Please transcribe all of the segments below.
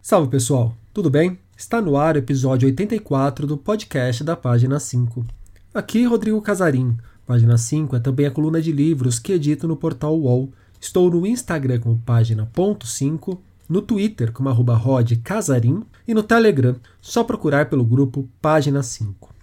Salve pessoal, tudo bem? Está no ar o episódio 84 do podcast da página 5. Aqui Rodrigo Casarim. Página 5 é também a coluna de livros que edito no portal UOL. Estou no Instagram como página.5, no Twitter como arroba rodcasarim e no Telegram, só procurar pelo grupo Página 5.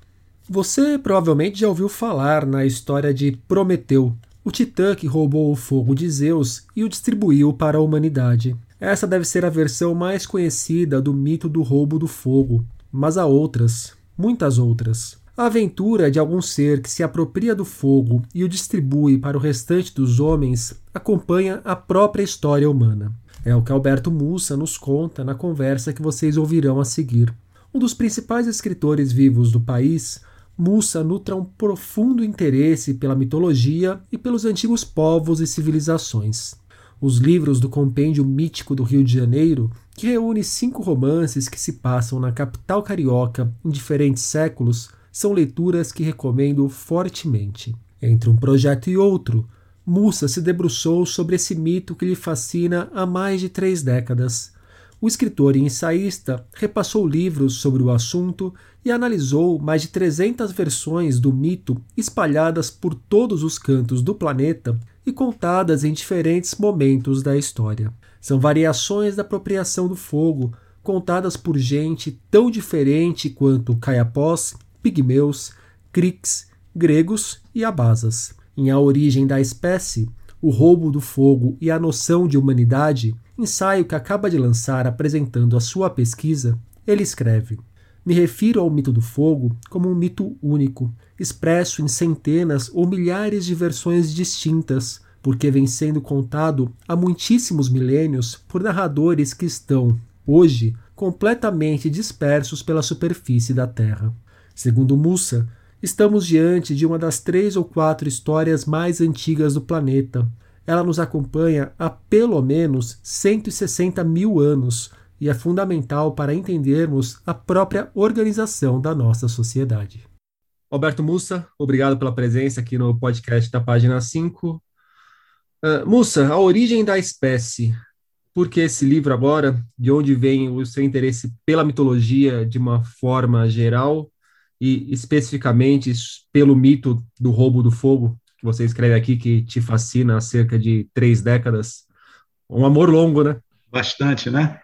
Você provavelmente já ouviu falar na história de Prometeu, o titã que roubou o fogo de Zeus e o distribuiu para a humanidade. Essa deve ser a versão mais conhecida do mito do roubo do fogo, mas há outras, muitas outras. A aventura de algum ser que se apropria do fogo e o distribui para o restante dos homens acompanha a própria história humana. É o que Alberto Mussa nos conta na conversa que vocês ouvirão a seguir. Um dos principais escritores vivos do país, Mussa nutra um profundo interesse pela mitologia e pelos antigos povos e civilizações os livros do Compêndio Mítico do Rio de Janeiro, que reúne cinco romances que se passam na capital carioca em diferentes séculos, são leituras que recomendo fortemente. Entre um projeto e outro, Mussa se debruçou sobre esse mito que lhe fascina há mais de três décadas. O escritor e ensaísta repassou livros sobre o assunto e analisou mais de 300 versões do mito espalhadas por todos os cantos do planeta e contadas em diferentes momentos da história. São variações da apropriação do fogo, contadas por gente tão diferente quanto caiapós, pigmeus, criques, gregos e abasas. Em A Origem da Espécie, O Roubo do Fogo e a Noção de Humanidade, ensaio que acaba de lançar apresentando a sua pesquisa, ele escreve: Me refiro ao mito do fogo como um mito único, expresso em centenas ou milhares de versões distintas, porque vem sendo contado há muitíssimos milênios por narradores que estão, hoje, completamente dispersos pela superfície da Terra. Segundo Mussa, estamos diante de uma das três ou quatro histórias mais antigas do planeta. Ela nos acompanha há pelo menos 160 mil anos e é fundamental para entendermos a própria organização da nossa sociedade. Alberto Mussa, obrigado pela presença aqui no podcast da página 5. Uh, ah, Mussa, a origem da espécie. Por que esse livro agora? De onde vem o seu interesse pela mitologia de uma forma geral e especificamente pelo mito do roubo do fogo que você escreve aqui que te fascina há cerca de três décadas? Um amor longo, né? Bastante, né?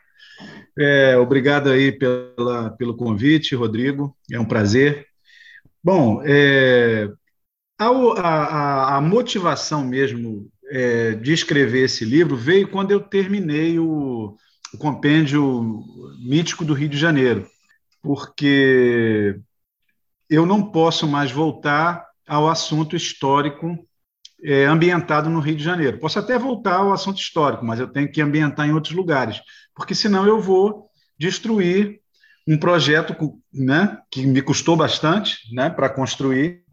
É, obrigado aí pela, pelo convite, Rodrigo. É um prazer. Bom, é, a, a, a, motivação mesmo é, de escrever esse livro veio quando eu terminei o, o compêndio mítico do Rio de Janeiro, porque eu não posso mais voltar ao assunto histórico é, ambientado no Rio de Janeiro. Posso até voltar ao assunto histórico, mas eu tenho que ambientar em outros lugares, porque senão eu vou destruir um projeto né, que me custou bastante né, para construir,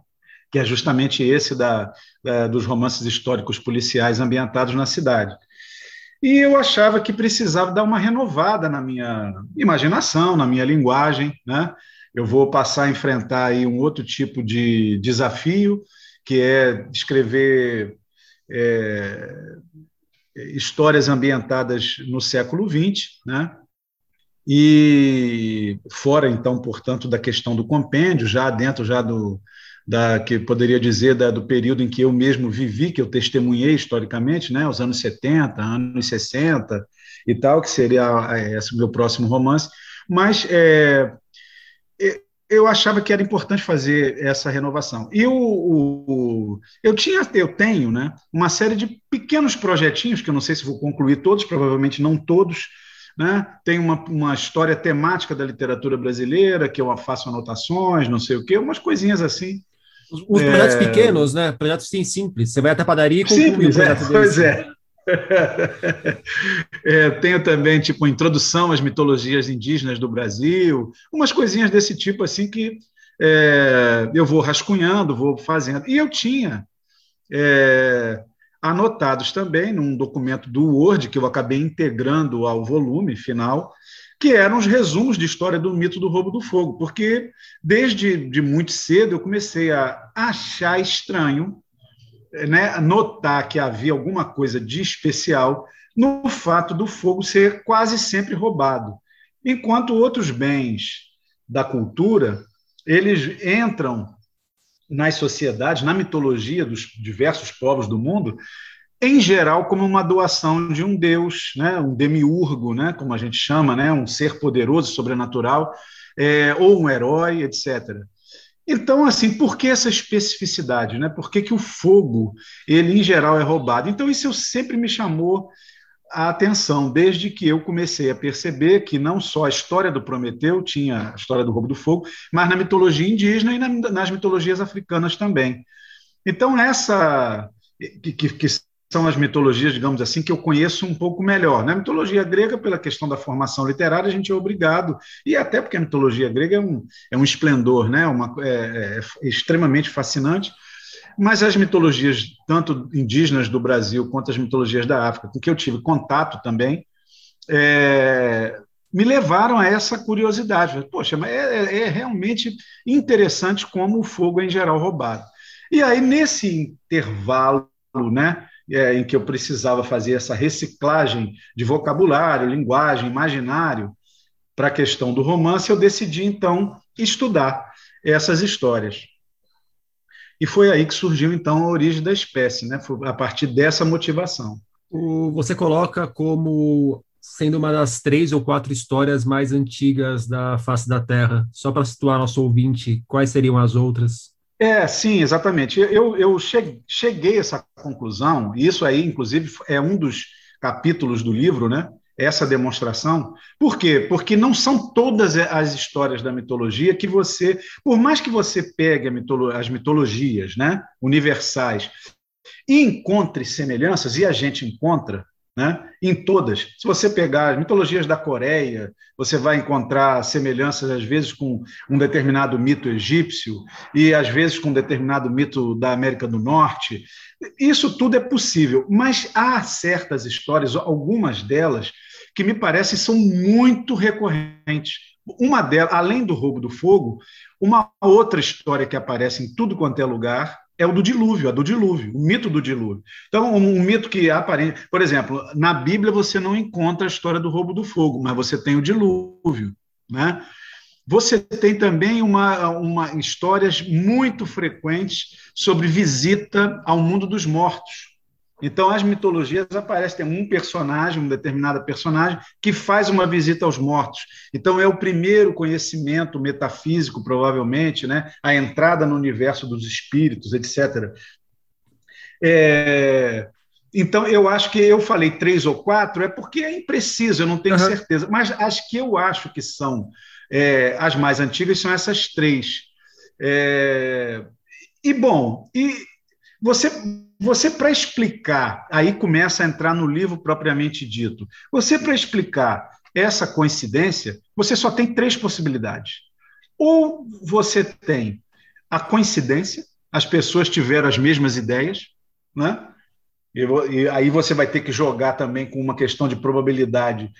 que é justamente esse da, da, dos romances históricos policiais ambientados na cidade. E eu achava que precisava dar uma renovada na minha imaginação, na minha linguagem. Né? Eu vou passar a enfrentar aí um outro tipo de desafio, que é escrever é, histórias ambientadas no século XX, né? e fora então, portanto, da questão do compêndio, já dentro já do da que poderia dizer da, do período em que eu mesmo vivi, que eu testemunhei historicamente, né, os anos 70, anos 60 e tal, que seria é, esse meu próximo romance, mas é, eu achava que era importante fazer essa renovação. E o, o, eu tinha, eu tenho, né, uma série de pequenos projetinhos que eu não sei se vou concluir todos, provavelmente não todos, né? Tem uma, uma história temática da literatura brasileira, que eu faço anotações, não sei o quê, umas coisinhas assim. Os, os é... projetos pequenos, né? Projetos sim, simples. Você vai até a padaria e conclui simples, um projeto é, Pois é. é, tenho também tipo introdução às mitologias indígenas do Brasil, umas coisinhas desse tipo assim que é, eu vou rascunhando, vou fazendo. E eu tinha é, anotados também num documento do Word, que eu acabei integrando ao volume final, que eram os resumos de história do mito do roubo do fogo, porque desde de muito cedo eu comecei a achar estranho né, notar que havia alguma coisa de especial no fato do fogo ser quase sempre roubado, enquanto outros bens da cultura eles entram nas sociedades, na mitologia dos diversos povos do mundo, em geral como uma doação de um deus, né, um demiurgo, né, como a gente chama, né, um ser poderoso, sobrenatural, é, ou um herói, etc. Então, assim, por que essa especificidade? Né? Por que, que o fogo, ele em geral é roubado? Então, isso sempre me chamou a atenção, desde que eu comecei a perceber que não só a história do Prometeu tinha a história do roubo do fogo, mas na mitologia indígena e na, nas mitologias africanas também. Então, essa. Que, que, que, são as mitologias, digamos assim, que eu conheço um pouco melhor. Na mitologia grega, pela questão da formação literária, a gente é obrigado, e até porque a mitologia grega é um, é um esplendor, né? Uma, é, é extremamente fascinante mas as mitologias, tanto indígenas do Brasil quanto as mitologias da África, com que eu tive contato também, é, me levaram a essa curiosidade. Poxa, mas é, é, é realmente interessante como o fogo é, em geral, roubado. E aí, nesse intervalo, né, é, em que eu precisava fazer essa reciclagem de vocabulário, linguagem, imaginário para a questão do romance, eu decidi, então, estudar essas histórias. E foi aí que surgiu, então, a origem da espécie, né? Foi a partir dessa motivação. Você coloca como sendo uma das três ou quatro histórias mais antigas da face da Terra. Só para situar nosso ouvinte, quais seriam as outras? É, sim, exatamente. Eu, eu cheguei a essa conclusão, e isso aí, inclusive, é um dos capítulos do livro, né? essa demonstração. Por quê? Porque não são todas as histórias da mitologia que você, por mais que você pegue mitolo as mitologias né, universais e encontre semelhanças, e a gente encontra, né, em todas. Se você pegar as mitologias da Coreia, você vai encontrar semelhanças, às vezes, com um determinado mito egípcio, e às vezes com um determinado mito da América do Norte. Isso tudo é possível, mas há certas histórias, algumas delas, que me parecem são muito recorrentes. Uma delas, além do roubo do fogo, uma outra história que aparece em tudo quanto é lugar é o do dilúvio, a do dilúvio, o mito do dilúvio. Então, um, um mito que aparece, por exemplo, na Bíblia você não encontra a história do roubo do fogo, mas você tem o dilúvio, né? Você tem também uma, uma histórias muito frequentes sobre visita ao mundo dos mortos. Então, as mitologias aparecem, tem um personagem, um determinado personagem, que faz uma visita aos mortos. Então, é o primeiro conhecimento metafísico, provavelmente, né? a entrada no universo dos espíritos, etc. É... Então, eu acho que eu falei três ou quatro, é porque é impreciso, eu não tenho uhum. certeza. Mas as que eu acho que são é, as mais antigas são essas três. É... E, bom, e você você, para explicar, aí começa a entrar no livro propriamente dito. Você, para explicar essa coincidência, você só tem três possibilidades. Ou você tem a coincidência, as pessoas tiveram as mesmas ideias, né? E, e aí você vai ter que jogar também com uma questão de probabilidade,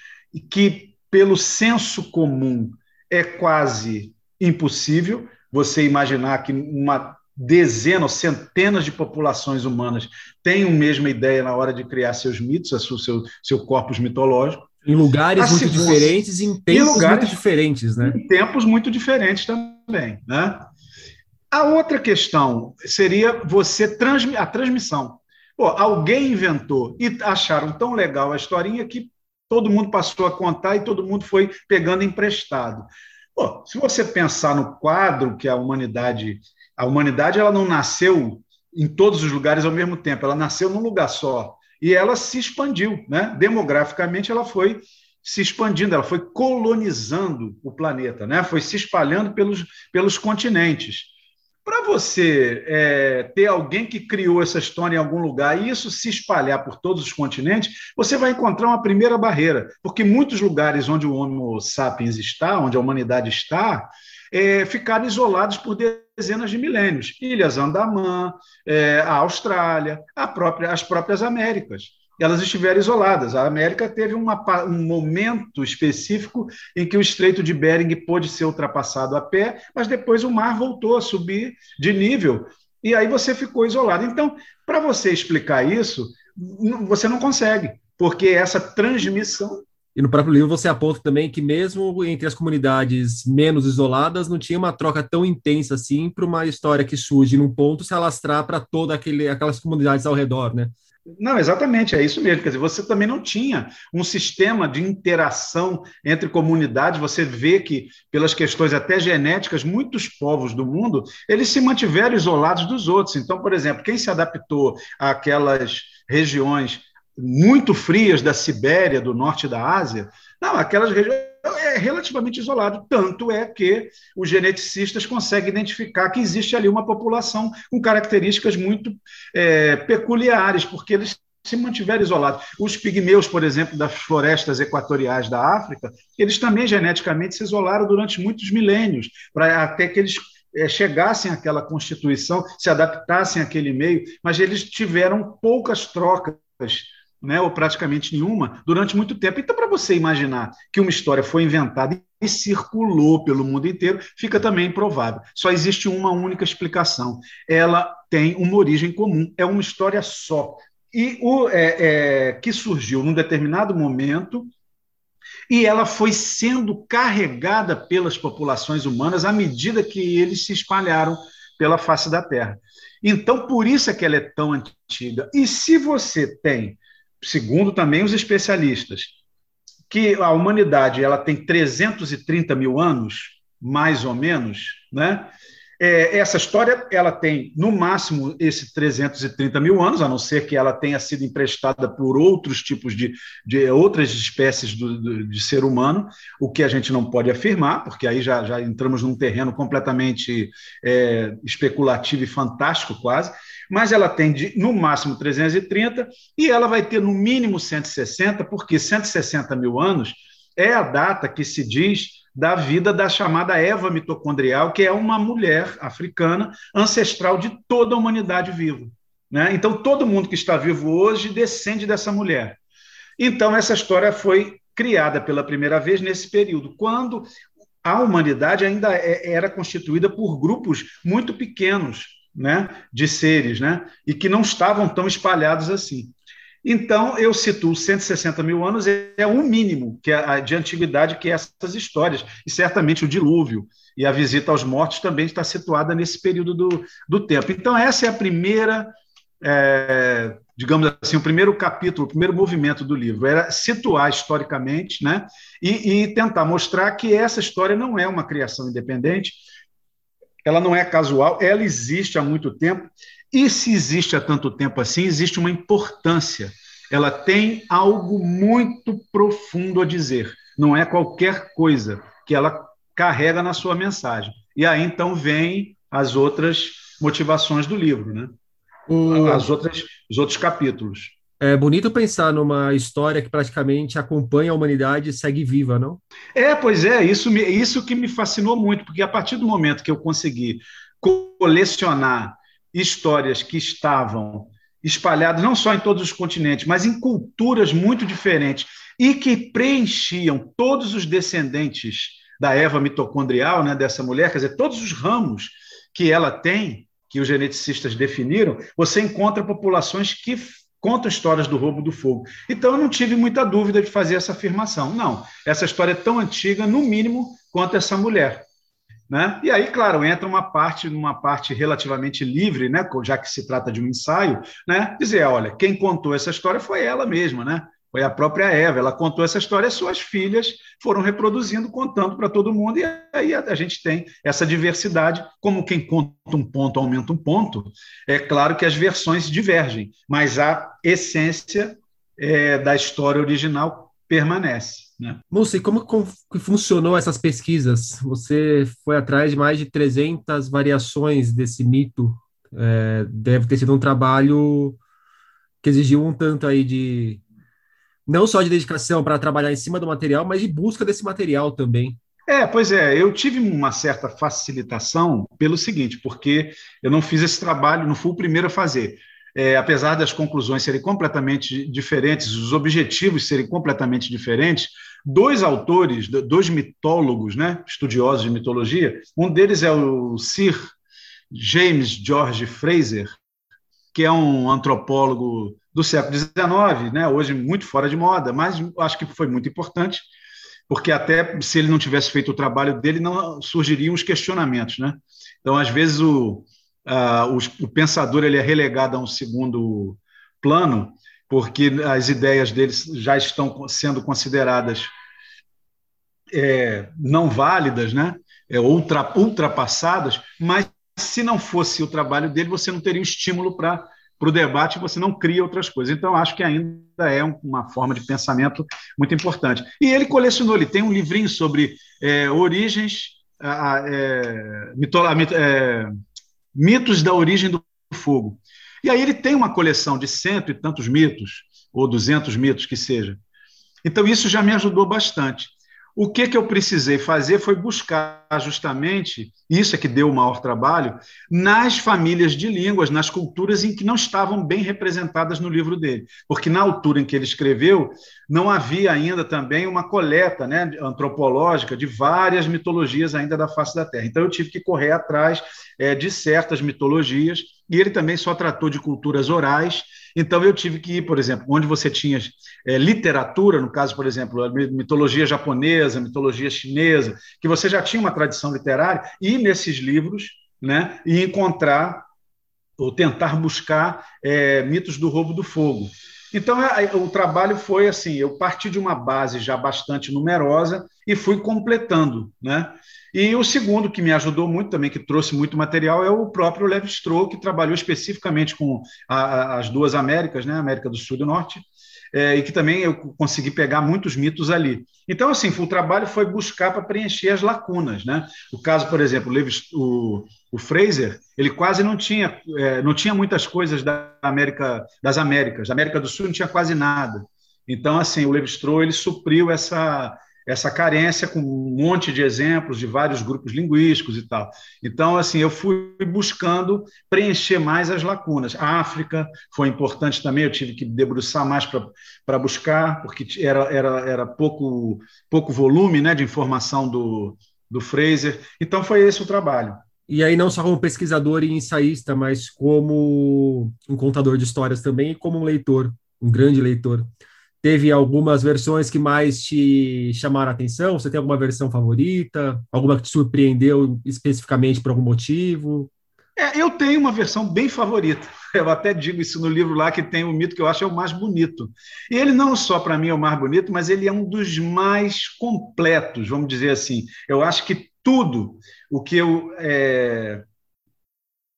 que, pelo senso comum, é quase impossível você imaginar que uma dezenas, centenas de populações humanas têm a mesma ideia na hora de criar seus mitos, seu, seu, seu corpus mitológico. Em lugares a muito segunda, diferentes, em tempos em lugares, muito diferentes, né? Em tempos muito diferentes também, né? A outra questão seria você transmi a transmissão. Pô, alguém inventou e acharam tão legal a historinha que todo mundo passou a contar e todo mundo foi pegando emprestado. Pô, se você pensar no quadro que a humanidade a humanidade ela não nasceu em todos os lugares ao mesmo tempo, ela nasceu num lugar só e ela se expandiu, né? Demograficamente ela foi se expandindo, ela foi colonizando o planeta, né? Foi se espalhando pelos, pelos continentes. Para você é, ter alguém que criou essa história em algum lugar e isso se espalhar por todos os continentes, você vai encontrar uma primeira barreira, porque muitos lugares onde o Homo sapiens está, onde a humanidade está, é, ficaram isolados por dezenas de milênios. Ilhas Andamã, é, a Austrália, a própria, as próprias Américas. Elas estiveram isoladas. A América teve uma, um momento específico em que o Estreito de Bering pôde ser ultrapassado a pé, mas depois o mar voltou a subir de nível e aí você ficou isolado. Então, para você explicar isso, você não consegue, porque essa transmissão. E no próprio livro você aponta também que, mesmo entre as comunidades menos isoladas, não tinha uma troca tão intensa assim para uma história que surge num ponto se alastrar para todas aquelas comunidades ao redor, né? Não, exatamente, é isso mesmo. Quer dizer, você também não tinha um sistema de interação entre comunidades. Você vê que, pelas questões até genéticas, muitos povos do mundo eles se mantiveram isolados dos outros. Então, por exemplo, quem se adaptou àquelas regiões muito frias da Sibéria, do norte da Ásia, não, aquelas regiões é relativamente isolado. Tanto é que os geneticistas conseguem identificar que existe ali uma população com características muito é, peculiares, porque eles se mantiveram isolados. Os pigmeus, por exemplo, das florestas equatoriais da África, eles também geneticamente se isolaram durante muitos milênios, para até que eles é, chegassem àquela constituição, se adaptassem àquele meio, mas eles tiveram poucas trocas né, ou praticamente nenhuma, durante muito tempo. Então, para você imaginar que uma história foi inventada e circulou pelo mundo inteiro, fica também improvável. Só existe uma única explicação. Ela tem uma origem comum, é uma história só. E o é, é, que surgiu num determinado momento e ela foi sendo carregada pelas populações humanas à medida que eles se espalharam pela face da Terra. Então, por isso é que ela é tão antiga. E se você tem segundo também os especialistas, que a humanidade ela tem 330 mil anos, mais ou menos, né? É, essa história ela tem no máximo esse 330 mil anos, a não ser que ela tenha sido emprestada por outros tipos de, de outras espécies do, do, de ser humano, o que a gente não pode afirmar, porque aí já, já entramos num terreno completamente é, especulativo e fantástico quase mas ela tem de, no máximo 330 e ela vai ter no mínimo 160, porque 160 mil anos é a data que se diz da vida da chamada Eva mitocondrial, que é uma mulher africana ancestral de toda a humanidade viva. Né? Então, todo mundo que está vivo hoje descende dessa mulher. Então, essa história foi criada pela primeira vez nesse período, quando a humanidade ainda é, era constituída por grupos muito pequenos né, de seres, né, e que não estavam tão espalhados assim. Então, eu situo 160 mil anos, é o mínimo que é de antiguidade que essas histórias, e certamente o dilúvio e a visita aos mortos também está situada nesse período do, do tempo. Então, essa é a primeira, é, digamos assim, o primeiro capítulo, o primeiro movimento do livro, era situar historicamente né, e, e tentar mostrar que essa história não é uma criação independente, ela não é casual, ela existe há muito tempo, e se existe há tanto tempo assim, existe uma importância. Ela tem algo muito profundo a dizer. Não é qualquer coisa que ela carrega na sua mensagem. E aí então vem as outras motivações do livro, né? As outras, os outros capítulos. É bonito pensar numa história que praticamente acompanha a humanidade e segue viva, não? É, pois é, isso, me, isso que me fascinou muito, porque a partir do momento que eu consegui colecionar histórias que estavam espalhadas não só em todos os continentes, mas em culturas muito diferentes e que preenchiam todos os descendentes da Eva mitocondrial, né, dessa mulher, quer dizer, todos os ramos que ela tem, que os geneticistas definiram, você encontra populações que conta histórias do roubo do fogo. Então eu não tive muita dúvida de fazer essa afirmação. Não, essa história é tão antiga, no mínimo, quanto essa mulher. Né? E aí, claro, entra uma parte, uma parte relativamente livre, né? já que se trata de um ensaio, né? dizer, olha, quem contou essa história foi ela mesma, né? Foi a própria Eva, ela contou essa história, suas filhas foram reproduzindo, contando para todo mundo, e aí a, gente tem essa diversidade. Como quem conta um ponto aumenta um ponto, é claro que as versões divergem, mas a essência é, da história original permanece. Né? Como funcionou essas pesquisas? Você foi atrás de mais de 300 variações desse mito. É, deve ter sido um trabalho que exigiu um tanto aí de não só de dedicação para trabalhar em cima do material, mas de busca desse material também. É, pois é, eu tive uma certa facilitação pelo seguinte, porque eu não fiz esse trabalho, não fui o primeiro a fazer. É, apesar das conclusões serem completamente diferentes, os objetivos serem completamente diferentes, dois autores, dois mitólogos, né, estudiosos de mitologia, um deles é o Sir James George Fraser, que é um antropólogo do século XIX, né, hoje muito fora de moda, mas acho que foi muito importante, porque até se ele não tivesse feito o trabalho dele, não surgiriam os questionamentos. Né? Então, às vezes, o, o, o pensador ele é relegado a um segundo plano, porque as ideias deles já estão sendo consideradas é, não válidas, né? É, ultra, ultrapassadas, mas se não fosse o trabalho dele, você não teria o estímulo para o debate, você não cria outras coisas. Então, acho que ainda é uma forma de pensamento muito importante. E ele colecionou, ele tem um livrinho sobre é, origens, é, é, mitos da origem do fogo. E aí ele tem uma coleção de cento e tantos mitos, ou duzentos mitos que seja. Então isso já me ajudou bastante. O que, que eu precisei fazer foi buscar justamente, isso é que deu o maior trabalho, nas famílias de línguas, nas culturas em que não estavam bem representadas no livro dele. Porque na altura em que ele escreveu, não havia ainda também uma coleta né, antropológica de várias mitologias ainda da face da Terra. Então eu tive que correr atrás é, de certas mitologias, e ele também só tratou de culturas orais então, eu tive que ir, por exemplo, onde você tinha é, literatura, no caso, por exemplo, mitologia japonesa, mitologia chinesa, que você já tinha uma tradição literária, ir nesses livros né, e encontrar ou tentar buscar é, mitos do roubo do fogo. Então, o trabalho foi assim: eu parti de uma base já bastante numerosa e fui completando. Né? E o segundo que me ajudou muito também, que trouxe muito material, é o próprio Levi Strauss, que trabalhou especificamente com a, as duas Américas, né, América do Sul e do Norte, é, e que também eu consegui pegar muitos mitos ali. Então, assim, o trabalho foi buscar para preencher as lacunas, né? O caso, por exemplo, o, o, Fraser, ele quase não tinha, é, não tinha muitas coisas da América, das Américas, da América do Sul não tinha quase nada. Então, assim, o Levi Strauss, ele supriu essa essa carência com um monte de exemplos de vários grupos linguísticos e tal. Então, assim, eu fui buscando preencher mais as lacunas. A África foi importante também, eu tive que debruçar mais para buscar, porque era, era, era pouco, pouco volume né, de informação do, do Fraser. Então, foi esse o trabalho. E aí, não só como pesquisador e ensaísta, mas como um contador de histórias também e como um leitor, um grande leitor. Teve algumas versões que mais te chamaram a atenção? Você tem alguma versão favorita? Alguma que te surpreendeu especificamente por algum motivo? É, eu tenho uma versão bem favorita. Eu até digo isso no livro lá, que tem um mito que eu acho é o mais bonito. E ele não só para mim é o mais bonito, mas ele é um dos mais completos, vamos dizer assim. Eu acho que tudo o que eu é,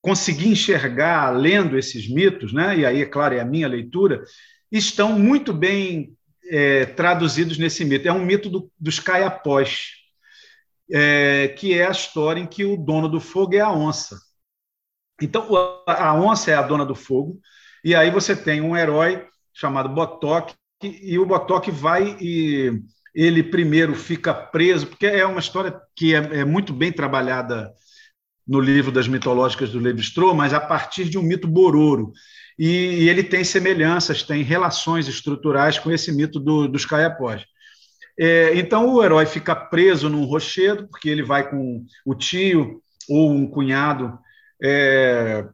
consegui enxergar lendo esses mitos, né? e aí, é claro, é a minha leitura, estão muito bem é, traduzidos nesse mito. É um mito do, dos caiapós, é, que é a história em que o dono do fogo é a onça. Então, a onça é a dona do fogo, e aí você tem um herói chamado Botoque, e o Botoque vai e ele primeiro fica preso, porque é uma história que é, é muito bem trabalhada no livro das mitológicas do Levi-Strauss, mas a partir de um mito bororo e, e ele tem semelhanças, tem relações estruturais com esse mito do, dos caiapós. É, então o herói fica preso num rochedo, porque ele vai com o tio ou um cunhado é,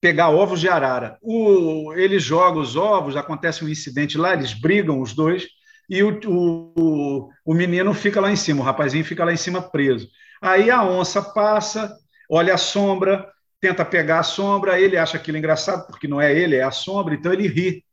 pegar ovos de arara. O, ele joga os ovos, acontece um incidente lá, eles brigam os dois, e o, o, o menino fica lá em cima, o rapazinho fica lá em cima preso. Aí a onça passa, olha a sombra, tenta pegar a sombra, ele acha aquilo engraçado, porque não é ele, é a sombra, então ele ri.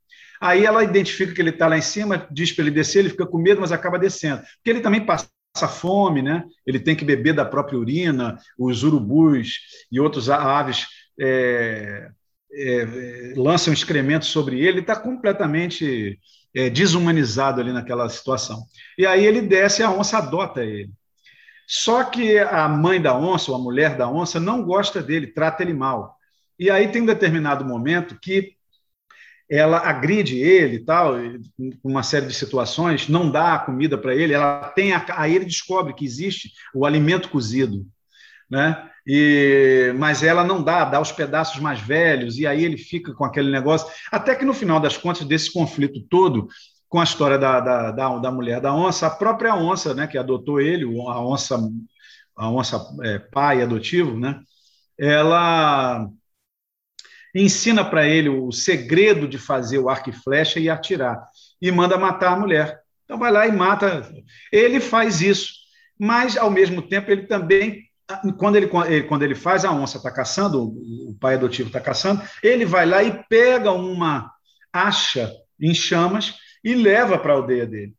Aí ela identifica que ele está lá em cima, diz para ele descer, ele fica com medo, mas acaba descendo. Porque ele também passa fome, né? ele tem que beber da própria urina, os urubus e outros aves é, é, lançam excrementos sobre ele, ele está completamente é, desumanizado ali naquela situação. E aí ele desce e a onça adota ele. Só que a mãe da onça, ou a mulher da onça, não gosta dele, trata ele mal. E aí tem um determinado momento que ela agride ele tal, uma série de situações, não dá a comida para ele, ela tem a, aí ele descobre que existe o alimento cozido, né? E, mas ela não dá, dá os pedaços mais velhos, e aí ele fica com aquele negócio. Até que no final das contas, desse conflito todo, com a história da, da, da, da, mulher da onça, a própria onça, né, que adotou ele, a onça, a onça é, pai adotivo, né, ela ensina para ele o segredo de fazer o arco e flecha e atirar, e manda matar a mulher. Então vai lá e mata. Ele faz isso, mas ao mesmo tempo ele também, quando ele, quando ele faz, a onça está caçando, o pai adotivo está caçando, ele vai lá e pega uma acha em chamas e leva para a aldeia dele.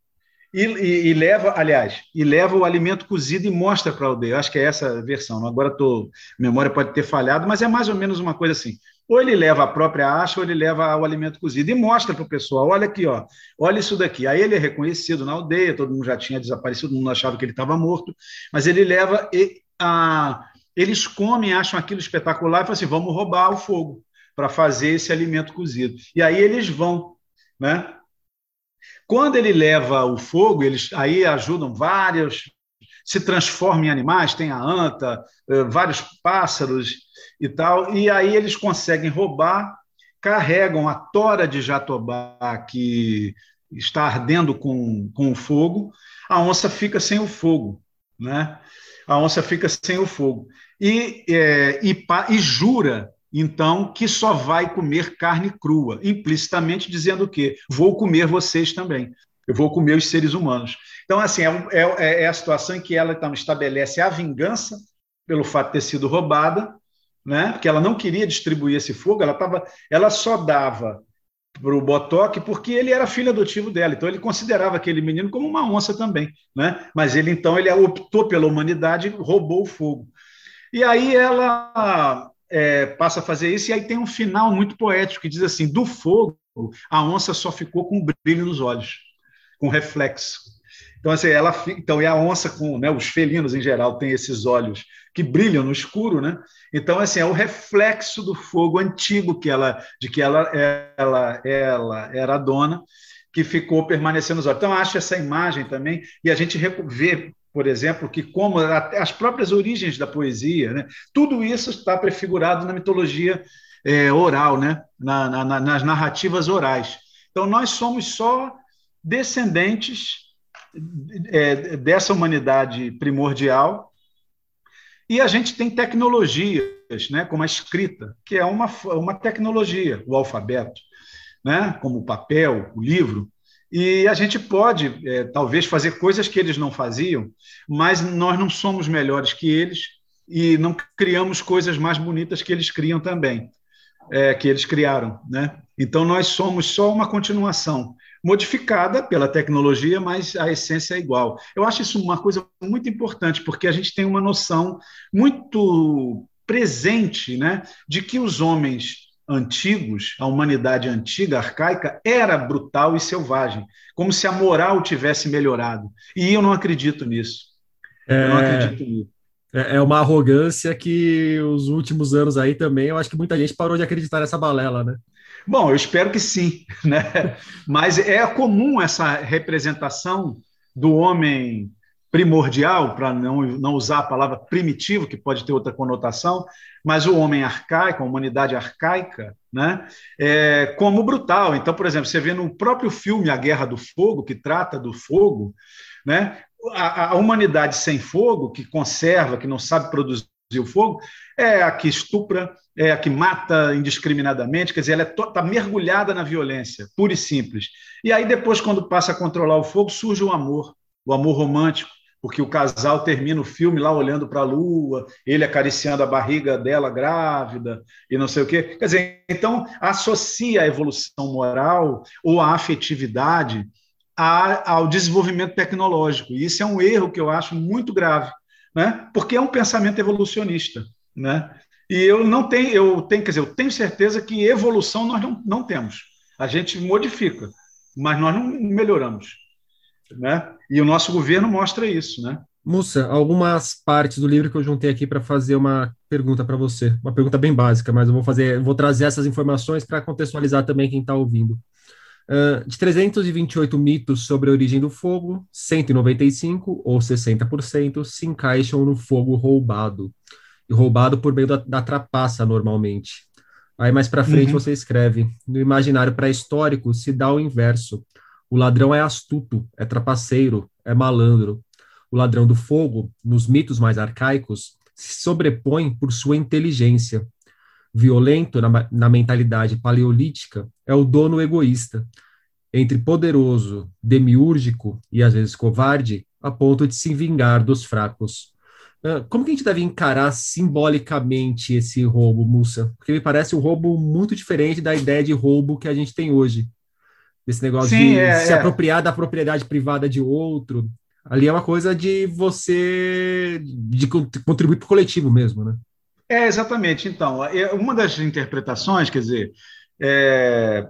E, e, e, leva, aliás, e leva o alimento cozido e mostra para a aldeia. Acho que é essa a versão. Agora tô, memória pode ter falhado, mas é mais ou menos uma coisa assim. Ou ele leva a própria acha, ou ele leva o alimento cozido e mostra para o pessoal: olha aqui, ó, olha isso daqui. Aí ele é reconhecido na aldeia, todo mundo já tinha desaparecido, todo mundo achava que ele estava morto, mas ele leva e a, eles comem, acham aquilo espetacular e falam assim: vamos roubar o fogo para fazer esse alimento cozido. E aí eles vão, né? Quando ele leva o fogo, eles aí ajudam vários, se transformam em animais, tem a anta, eh, vários pássaros e tal, e aí eles conseguem roubar, carregam a tora de jatobá que está ardendo com, com o fogo, a onça fica sem o fogo, né? A onça fica sem o fogo. E, é, e, e jura então, que só vai comer carne crua, implicitamente dizendo o quê? Vou comer vocês também. Eu vou comer os seres humanos. Então, assim, é, é, é a situação em que ela então, estabelece a vingança pelo fato de ter sido roubada, né? porque ela não queria distribuir esse fogo, ela, tava, ela só dava para o Botoque porque ele era filho adotivo dela, então ele considerava aquele menino como uma onça também, né? Mas ele então ele optou pela humanidade roubou o fogo. E aí ela é, passa a fazer isso, e aí tem um final muito poético que diz assim: do fogo, a onça só ficou com brilho nos olhos, com reflexo. Então, assim, ela, então, e a onça, com né, os felinos em geral, têm esses olhos que brilham no escuro, né? Então, assim, é o reflexo do fogo antigo que ela, de que ela, ela, ela era dona, que ficou permanecendo nos olhos. Então, acho essa imagem também, e a gente vê por exemplo, que como as próprias origens da poesia, né, tudo isso está prefigurado na mitologia é, oral, né, na, na, nas narrativas orais. Então, nós somos só descendentes é, dessa humanidade primordial e a gente tem tecnologias, né, como a escrita, que é uma, uma tecnologia, o alfabeto, né, como o papel, o livro, e a gente pode, é, talvez, fazer coisas que eles não faziam, mas nós não somos melhores que eles e não criamos coisas mais bonitas que eles criam também, é, que eles criaram. Né? Então, nós somos só uma continuação, modificada pela tecnologia, mas a essência é igual. Eu acho isso uma coisa muito importante, porque a gente tem uma noção muito presente né, de que os homens antigos, a humanidade antiga, arcaica, era brutal e selvagem, como se a moral tivesse melhorado. E eu não acredito nisso. É... Eu não acredito nisso. É, é uma arrogância que os últimos anos aí também, eu acho que muita gente parou de acreditar nessa balela, né? Bom, eu espero que sim, né? Mas é comum essa representação do homem primordial, para não, não usar a palavra primitivo, que pode ter outra conotação, mas o homem arcaico, a humanidade arcaica, né, é, como brutal. Então, por exemplo, você vê no próprio filme A Guerra do Fogo, que trata do fogo, né, a, a humanidade sem fogo, que conserva, que não sabe produzir o fogo, é a que estupra, é a que mata indiscriminadamente, quer dizer, ela está mergulhada na violência, pura e simples. E aí, depois, quando passa a controlar o fogo, surge o amor, o amor romântico, porque o casal termina o filme lá olhando para a lua, ele acariciando a barriga dela grávida e não sei o quê. Quer dizer, então associa a evolução moral ou a afetividade ao desenvolvimento tecnológico. E isso é um erro que eu acho muito grave, né? porque é um pensamento evolucionista. Né? E eu não tenho, eu tenho, quer dizer, eu tenho certeza que evolução nós não, não temos. A gente modifica, mas nós não melhoramos. Né? E o nosso governo mostra isso, né? Mussa, algumas partes do livro que eu juntei aqui para fazer uma pergunta para você, uma pergunta bem básica, mas eu vou fazer, vou trazer essas informações para contextualizar também quem está ouvindo. Uh, de 328 mitos sobre a origem do fogo, 195 ou 60% se encaixam no fogo roubado, e roubado por meio da, da trapaça normalmente. Aí mais para frente uhum. você escreve: no imaginário pré-histórico se dá o inverso. O ladrão é astuto, é trapaceiro, é malandro. O ladrão do fogo, nos mitos mais arcaicos, se sobrepõe por sua inteligência. Violento na, na mentalidade paleolítica é o dono egoísta, entre poderoso, demiúrgico e às vezes covarde, a ponto de se vingar dos fracos. Ah, como que a gente deve encarar simbolicamente esse roubo, Mussa? Porque me parece um roubo muito diferente da ideia de roubo que a gente tem hoje. Esse negócio Sim, de é, se é. apropriar da propriedade privada de outro. Ali é uma coisa de você de contribuir para o coletivo mesmo, né? É, exatamente. Então, é, uma das interpretações, quer dizer, é,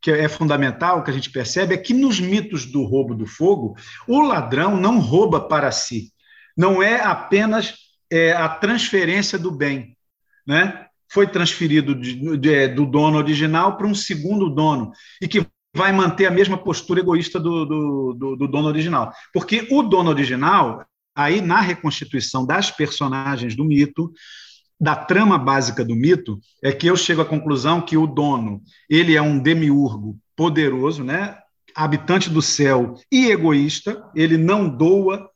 que é fundamental, que a gente percebe, é que nos mitos do roubo do fogo, o ladrão não rouba para si. Não é apenas é, a transferência do bem. Né? Foi transferido de, de, do dono original para um segundo dono, e que vai manter a mesma postura egoísta do, do, do, do dono original. Porque o dono original, aí na reconstituição das personagens do mito, da trama básica do mito é que eu chego à conclusão que o dono ele é um demiurgo poderoso, né? habitante do céu e egoísta, ele não doa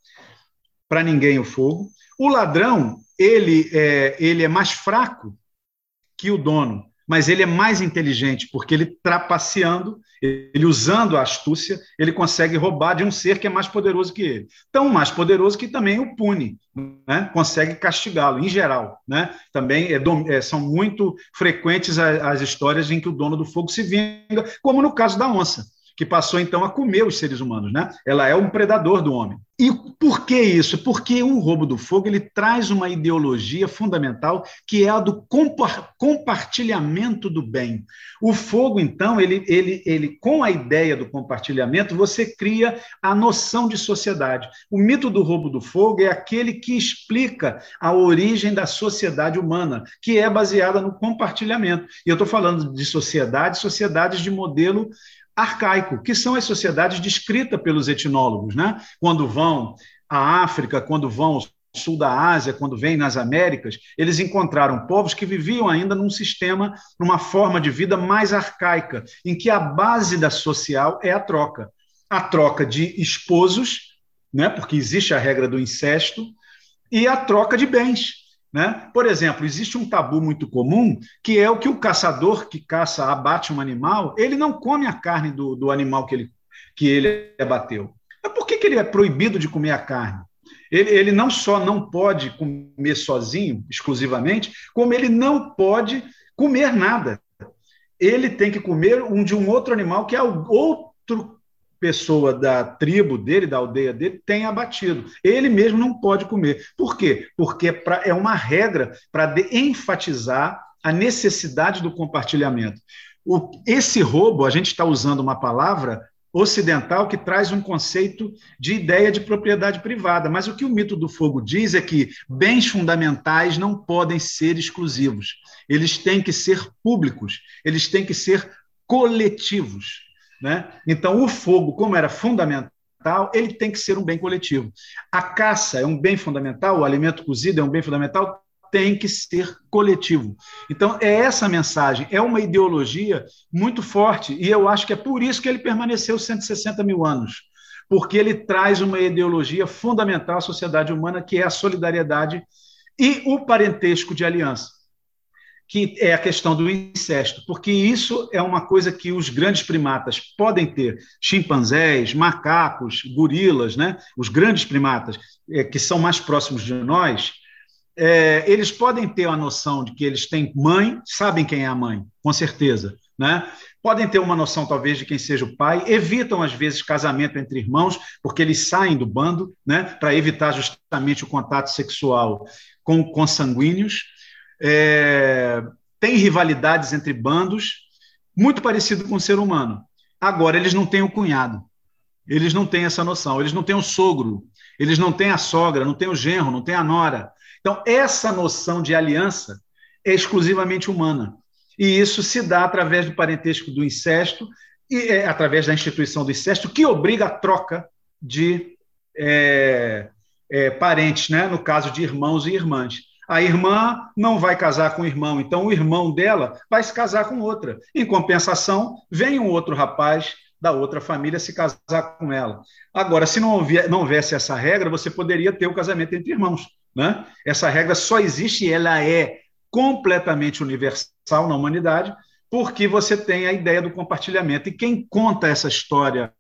para ninguém o fogo. O ladrão ele é, ele é mais fraco que o dono, mas ele é mais inteligente, porque ele trapaceando, ele usando a astúcia, ele consegue roubar de um ser que é mais poderoso que ele. Tão mais poderoso que também o pune, né? consegue castigá-lo, em geral. Né? Também é, é, são muito frequentes as, as histórias em que o dono do fogo se vinga, como no caso da onça que passou então a comer os seres humanos, né? Ela é um predador do homem. E por que isso? Porque o roubo do fogo ele traz uma ideologia fundamental que é a do compartilhamento do bem. O fogo então ele, ele, ele com a ideia do compartilhamento você cria a noção de sociedade. O mito do roubo do fogo é aquele que explica a origem da sociedade humana, que é baseada no compartilhamento. E eu estou falando de sociedade, sociedades de modelo arcaico, que são as sociedades descritas pelos etnólogos, né? Quando vão à África, quando vão ao sul da Ásia, quando vêm nas Américas, eles encontraram povos que viviam ainda num sistema, numa forma de vida mais arcaica, em que a base da social é a troca. A troca de esposos, né? Porque existe a regra do incesto, e a troca de bens. Né? Por exemplo, existe um tabu muito comum que é o que o caçador que caça, abate um animal, ele não come a carne do, do animal que ele, que ele abateu. Mas por que, que ele é proibido de comer a carne? Ele, ele não só não pode comer sozinho, exclusivamente, como ele não pode comer nada. Ele tem que comer um de um outro animal que é outro pessoa da tribo dele, da aldeia dele, tem abatido. Ele mesmo não pode comer. Por quê? Porque é, é uma regra para enfatizar a necessidade do compartilhamento. O, esse roubo, a gente está usando uma palavra ocidental que traz um conceito de ideia de propriedade privada. Mas o que o mito do fogo diz é que bens fundamentais não podem ser exclusivos. Eles têm que ser públicos, eles têm que ser coletivos. Né? Então, o fogo, como era fundamental, ele tem que ser um bem coletivo. A caça é um bem fundamental, o alimento cozido é um bem fundamental, tem que ser coletivo. Então, é essa mensagem, é uma ideologia muito forte, e eu acho que é por isso que ele permaneceu 160 mil anos, porque ele traz uma ideologia fundamental à sociedade humana, que é a solidariedade e o parentesco de aliança que é a questão do incesto, porque isso é uma coisa que os grandes primatas podem ter, chimpanzés, macacos, gorilas, né? os grandes primatas é, que são mais próximos de nós, é, eles podem ter a noção de que eles têm mãe, sabem quem é a mãe, com certeza, né? Podem ter uma noção, talvez, de quem seja o pai, evitam, às vezes, casamento entre irmãos, porque eles saem do bando, né, para evitar justamente o contato sexual com consanguíneos é, tem rivalidades entre bandos, muito parecido com o ser humano. Agora, eles não têm o cunhado, eles não têm essa noção, eles não têm o sogro, eles não têm a sogra, não têm o genro, não têm a nora. Então, essa noção de aliança é exclusivamente humana. E isso se dá através do parentesco do incesto e é, através da instituição do incesto, que obriga a troca de é, é, parentes, né? no caso de irmãos e irmãs. A irmã não vai casar com o irmão, então o irmão dela vai se casar com outra. Em compensação, vem um outro rapaz da outra família se casar com ela. Agora, se não, não houvesse essa regra, você poderia ter o casamento entre irmãos. Né? Essa regra só existe e ela é completamente universal na humanidade, porque você tem a ideia do compartilhamento. E quem conta essa história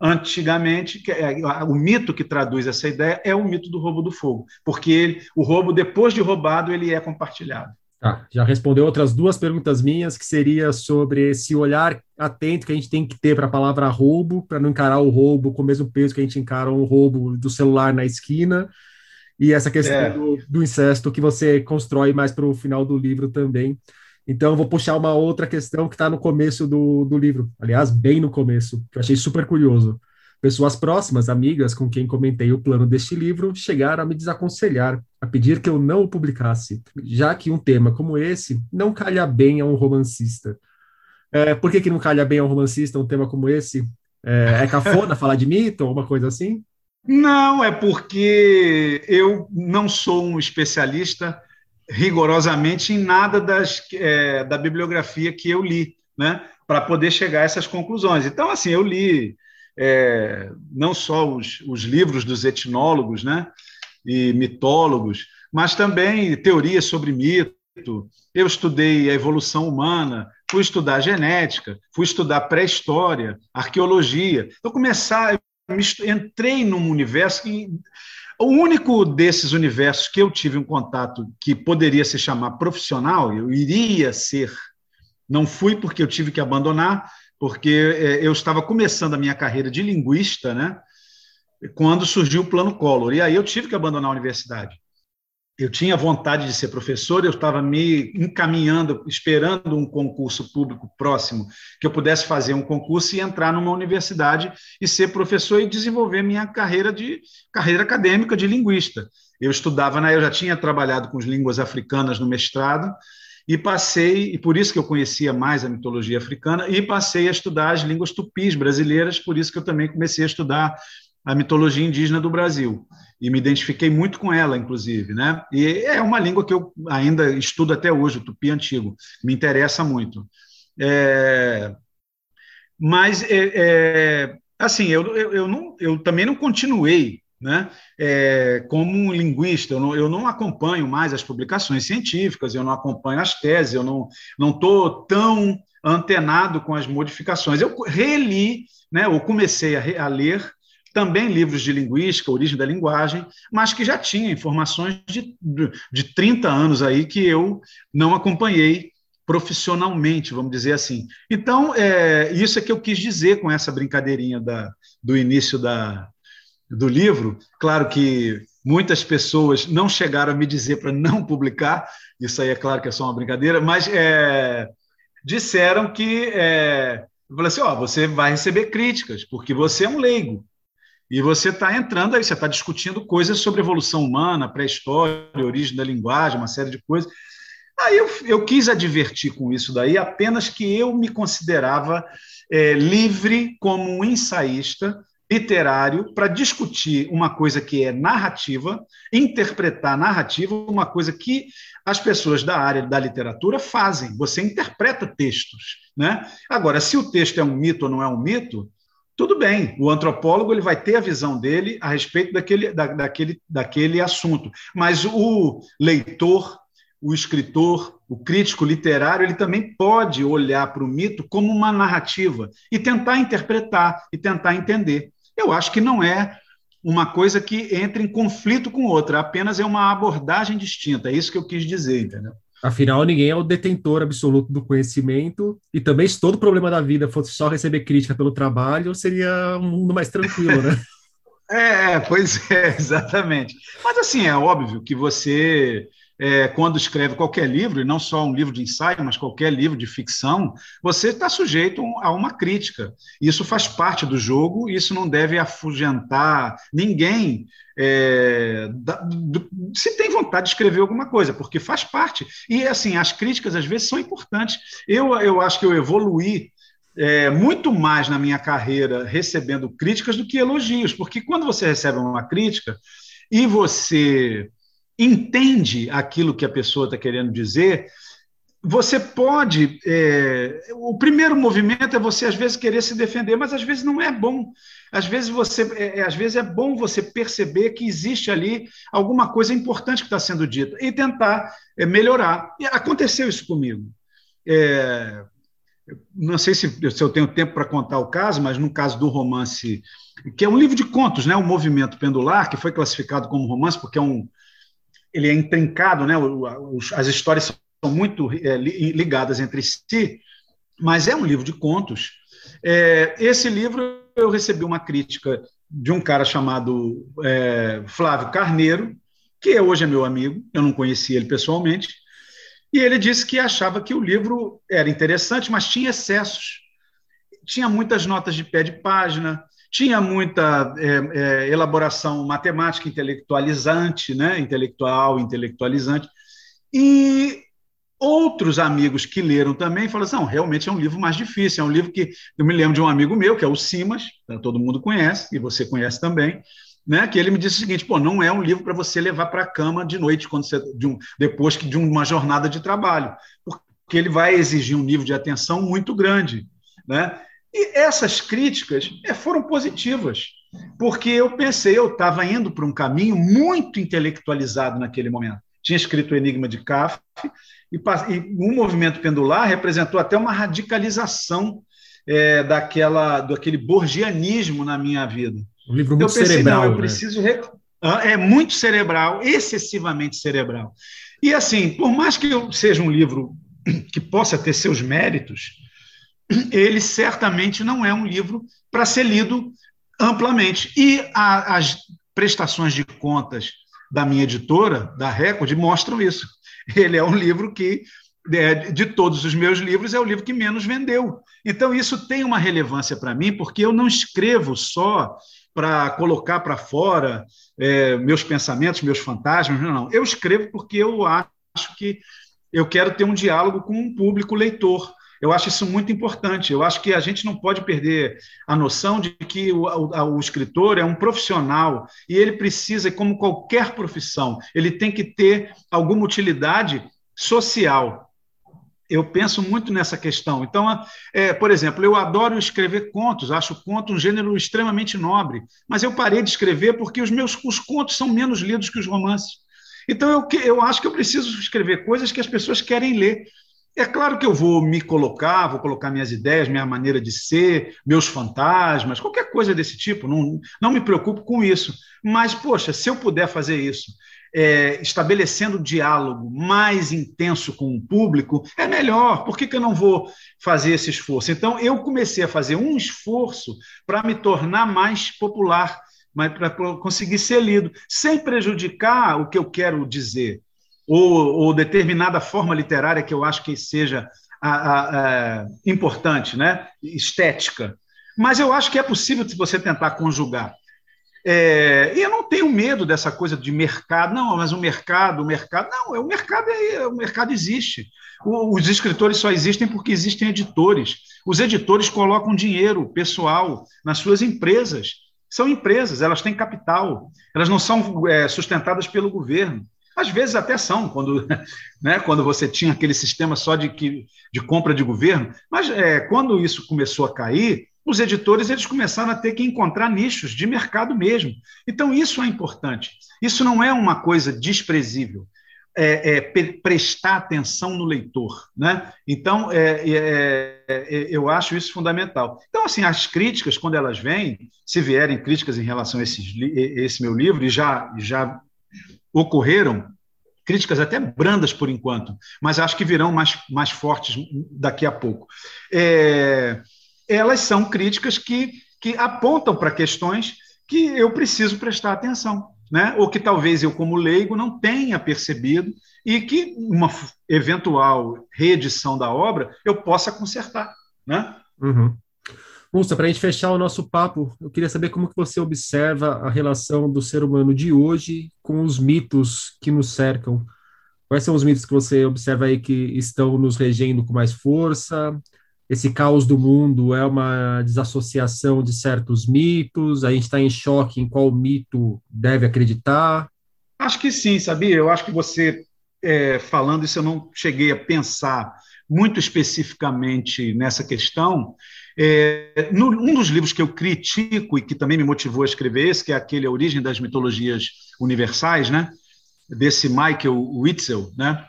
antigamente, é, o mito que traduz essa ideia é o mito do roubo do fogo, porque ele, o roubo, depois de roubado, ele é compartilhado. Ah, já respondeu outras duas perguntas minhas, que seria sobre esse olhar atento que a gente tem que ter para a palavra roubo, para não encarar o roubo com o mesmo peso que a gente encara o roubo do celular na esquina, e essa questão é. do, do, incesto que você constrói mais para o final do livro também. Então, eu vou puxar uma outra questão que está no começo do, do livro, aliás, bem no começo, que eu achei super curioso. Pessoas próximas, amigas com quem comentei o plano deste livro, chegaram a me desaconselhar, a pedir que eu não o publicasse, já que um tema como esse não calha bem a um romancista. É, por que, que não calha bem a um romancista um tema como esse? É, é cafona falar de mito ou uma coisa assim? Não, é porque eu não sou um especialista rigorosamente em nada das, é, da bibliografia que eu li, né, para poder chegar a essas conclusões. Então, assim, eu li é, não só os, os, livros dos etnólogos né, e mitólogos, mas também teorias sobre mito. Eu estudei a evolução humana, fui estudar genética, fui estudar pré-história, arqueologia. Então, começar, entrei num universo que o único desses universos que eu tive um contato que poderia se chamar profissional, eu iria ser, não fui porque eu tive que abandonar, porque é, eu estava começando a minha carreira de linguista, né? Quando surgiu o plano Collor. E aí eu tive que abandonar a universidade. Eu tinha vontade de ser professor, eu estava me encaminhando, esperando um concurso público próximo, que eu pudesse fazer um concurso e entrar numa universidade e ser professor e desenvolver minha carreira de carreira acadêmica de linguista. Eu estudava, né, eu já tinha trabalhado com as línguas africanas no mestrado, e passei, e por isso que eu conhecia mais a mitologia africana, e passei a estudar as línguas tupis brasileiras, por isso que eu também comecei a estudar a mitologia indígena do Brasil. E me identifiquei muito com ela, inclusive. Né? E é uma língua que eu ainda estudo até hoje, o tupi antigo, me interessa muito. É... Mas, é, é... assim, eu, eu, eu, não, eu também não continuei né? É, como um linguista, eu não, eu não, acompanho mais as publicações científicas, eu não acompanho as teses, eu não estou tão antenado com as modificações. Eu reli, né, ou comecei a, a, ler também livros de linguística, origem da linguagem, mas que já tinha informações de, de, de 30 anos aí que eu não acompanhei profissionalmente, vamos dizer assim. Então, é, isso é que eu quis dizer com essa brincadeirinha da, do início da, do livro. Claro que muitas pessoas não chegaram a me dizer para não publicar, isso aí é claro que é só uma brincadeira, mas é, disseram que. É, assim: ó, você vai receber críticas, porque você é um leigo. E você está entrando aí, você está discutindo coisas sobre evolução humana, pré-história, origem da linguagem, uma série de coisas. Aí eu, eu quis advertir com isso daí, apenas que eu me considerava é, livre como um ensaísta, literário para discutir uma coisa que é narrativa, interpretar narrativa, uma coisa que as pessoas da área da literatura fazem. Você interpreta textos, né? Agora, se o texto é um mito ou não é um mito, tudo bem. O antropólogo ele vai ter a visão dele a respeito daquele, da, daquele, daquele assunto, mas o leitor o escritor, o crítico literário, ele também pode olhar para o mito como uma narrativa e tentar interpretar e tentar entender. Eu acho que não é uma coisa que entra em conflito com outra, apenas é uma abordagem distinta. É isso que eu quis dizer, entendeu? Afinal, ninguém é o detentor absoluto do conhecimento, e também se todo problema da vida fosse só receber crítica pelo trabalho, seria um mundo mais tranquilo, né? é, pois é, exatamente. Mas assim, é óbvio que você é, quando escreve qualquer livro, e não só um livro de ensaio, mas qualquer livro de ficção, você está sujeito a uma crítica. Isso faz parte do jogo, isso não deve afugentar ninguém é, da, do, se tem vontade de escrever alguma coisa, porque faz parte. E assim, as críticas às vezes são importantes. Eu, eu acho que eu evoluí é, muito mais na minha carreira recebendo críticas do que elogios, porque quando você recebe uma crítica e você entende aquilo que a pessoa está querendo dizer, você pode. É, o primeiro movimento é você, às vezes, querer se defender, mas às vezes não é bom. Às vezes, você, é, é às vezes é bom você perceber que existe ali alguma coisa importante que está sendo dita e tentar é, melhorar. E aconteceu isso comigo. É, não sei se, se eu tenho tempo para contar o caso, mas no caso do romance, que é um livro de contos, né, o Movimento Pendular, que foi classificado como romance porque é um, ele é intrincado, né, as histórias são muito é, ligadas entre si, mas é um livro de contos. É, esse livro eu recebi uma crítica de um cara chamado é, Flávio Carneiro, que hoje é meu amigo, eu não conhecia ele pessoalmente, e ele disse que achava que o livro era interessante, mas tinha excessos. Tinha muitas notas de pé de página, tinha muita é, é, elaboração matemática intelectualizante, né? intelectual, intelectualizante, e outros amigos que leram também falaram assim, não, realmente é um livro mais difícil, é um livro que eu me lembro de um amigo meu, que é o Simas, né, todo mundo conhece, e você conhece também, né, que ele me disse o seguinte, pô, não é um livro para você levar para a cama de noite, quando você, de um, depois de uma jornada de trabalho, porque ele vai exigir um nível de atenção muito grande, né? E essas críticas é, foram positivas, porque eu pensei, eu estava indo para um caminho muito intelectualizado naquele momento. Tinha escrito o Enigma de Kafka, e, um movimento pendular representou até uma radicalização é, daquela, daquele borgianismo na minha vida. Um livro muito eu pensei, cerebral. Não, eu né? preciso. É muito cerebral, excessivamente cerebral. E assim, por mais que eu seja um livro que possa ter seus méritos, ele certamente não é um livro para ser lido amplamente. E a, as prestações de contas da minha editora, da Record, mostram isso. Ele é um livro que, é, de todos os meus livros, é o livro que menos vendeu. Então, isso tem uma relevância para mim, porque eu não escrevo só para colocar para fora é, meus pensamentos, meus fantasmas, não, não. Eu escrevo porque eu acho que eu quero ter um diálogo com um público leitor. Eu acho isso muito importante. Eu acho que a gente não pode perder a noção de que o, o, o, escritor é um profissional e ele precisa, como qualquer profissão, ele tem que ter alguma utilidade social. Eu penso muito nessa questão. Então, é, por exemplo, eu adoro escrever contos, acho conto um gênero extremamente nobre, mas eu parei de escrever porque os meus os contos são menos lidos que os romances. Então, eu, eu acho que eu preciso escrever coisas que as pessoas querem ler. É claro que eu vou me colocar, vou colocar minhas ideias, minha maneira de ser, meus fantasmas, qualquer coisa desse tipo, não, não me preocupo com isso. Mas, poxa, se eu puder fazer isso, é, estabelecendo diálogo mais intenso com o público, é melhor. Por que, que eu não vou fazer esse esforço? Então, eu comecei a fazer um esforço para me tornar mais popular, para conseguir ser lido, sem prejudicar o que eu quero dizer ou, ou determinada forma literária que eu acho que seja a, a, a, importante, né? estética. Mas eu acho que é possível você tentar conjugar. É, e eu não tenho medo dessa coisa de mercado, não, mas o mercado, o mercado, não, é, o mercado é, o mercado existe. O, os escritores só existem porque existem editores. Os editores colocam dinheiro pessoal nas suas empresas. São empresas, elas têm capital, elas não são é, sustentadas pelo governo. Às vezes até são, quando, né, quando você tinha aquele sistema só de, que, de compra de governo, mas é, quando isso começou a cair, os editores eles começaram a ter que encontrar nichos de mercado mesmo. Então, isso é importante. Isso não é uma coisa desprezível. É, é, prestar atenção no leitor. Né? Então, é, é, é, eu acho isso fundamental. Então, assim, as críticas, quando elas vêm, se vierem críticas em relação a esses, esse meu livro, e já, já ocorreram, críticas até brandas por enquanto, mas acho que virão mais, mais fortes daqui a pouco. É, elas são críticas que, que apontam para questões que eu preciso prestar atenção, né? ou que talvez eu, como leigo, não tenha percebido e que uma eventual reedição da obra eu possa consertar. Né? Uhum. Musta, para a gente fechar o nosso papo, eu queria saber como que você observa a relação do ser humano de hoje com os mitos que nos cercam. Quais são os mitos que você observa aí que estão nos regendo com mais força? Esse caos do mundo é uma desassociação de certos mitos? A gente está em choque em qual mito deve acreditar? Acho que sim, sabia? Eu acho que você é, falando isso, eu não cheguei a pensar muito especificamente nessa questão. É, no, um dos livros que eu critico e que também me motivou a escrever esse, que é aquele A Origem das Mitologias Universais, né? desse Michael Witzel, né?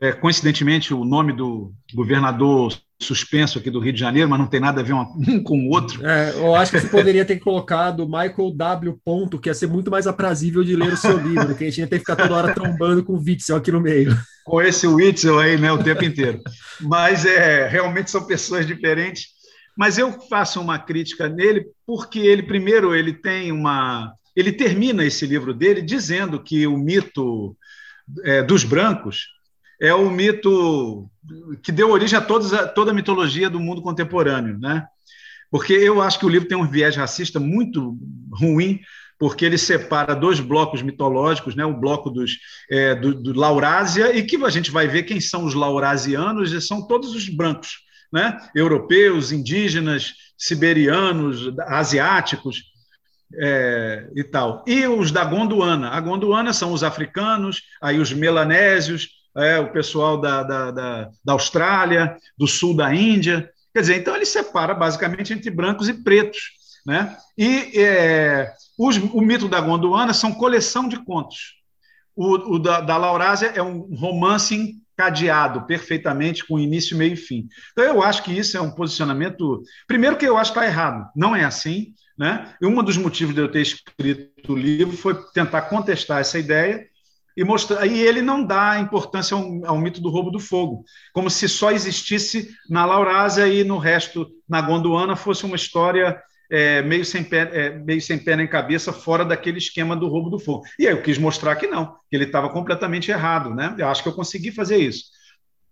É, coincidentemente, o nome do governador suspenso aqui do Rio de Janeiro, mas não tem nada a ver um com o outro. É, eu acho que você poderia ter colocado Michael W. Ponto, que ia ser muito mais aprazível de ler o seu livro, que a gente ia ter que ficar toda hora trombando com o Witzel aqui no meio. Com esse Witzel aí, né, o tempo inteiro. Mas é, realmente são pessoas diferentes. Mas eu faço uma crítica nele porque ele, primeiro, ele tem uma... Ele termina esse livro dele dizendo que o mito é, dos brancos é o mito que deu origem a, todos, a toda a mitologia do mundo contemporâneo, né? Porque eu acho que o livro tem um viés racista muito ruim, porque ele separa dois blocos mitológicos, né? o bloco dos, é, do, do Laurásia, e que a gente vai ver quem são os laurasianos, e são todos os brancos, né? europeus, indígenas, siberianos, asiáticos, é, e tal. E os da Gondwana. A Gondwana são os africanos, aí os melanésios, é, o pessoal da, da, da, da, Austrália, do sul da Índia. Quer dizer, então ele separa basicamente entre brancos e pretos. Né? E é, os, o mito da Gondwana são coleção de contos. O, o da, da Laurásia é um romance encadeado perfeitamente com início, meio e fim. Então eu acho que isso é um posicionamento. Primeiro que eu acho que está errado. Não é assim. Né? E um dos motivos de eu ter escrito o livro foi tentar contestar essa ideia e mostrar. E ele não dá importância ao, ao, mito do roubo do fogo, como se só existisse na Laurásia e no resto, na Gondwana, fosse uma história é, meio, sem pé, é, meio sem pé nem cabeça, fora daquele esquema do roubo do fogo. E aí eu quis mostrar que não, que ele estava completamente errado. Né? Eu acho que eu consegui fazer isso.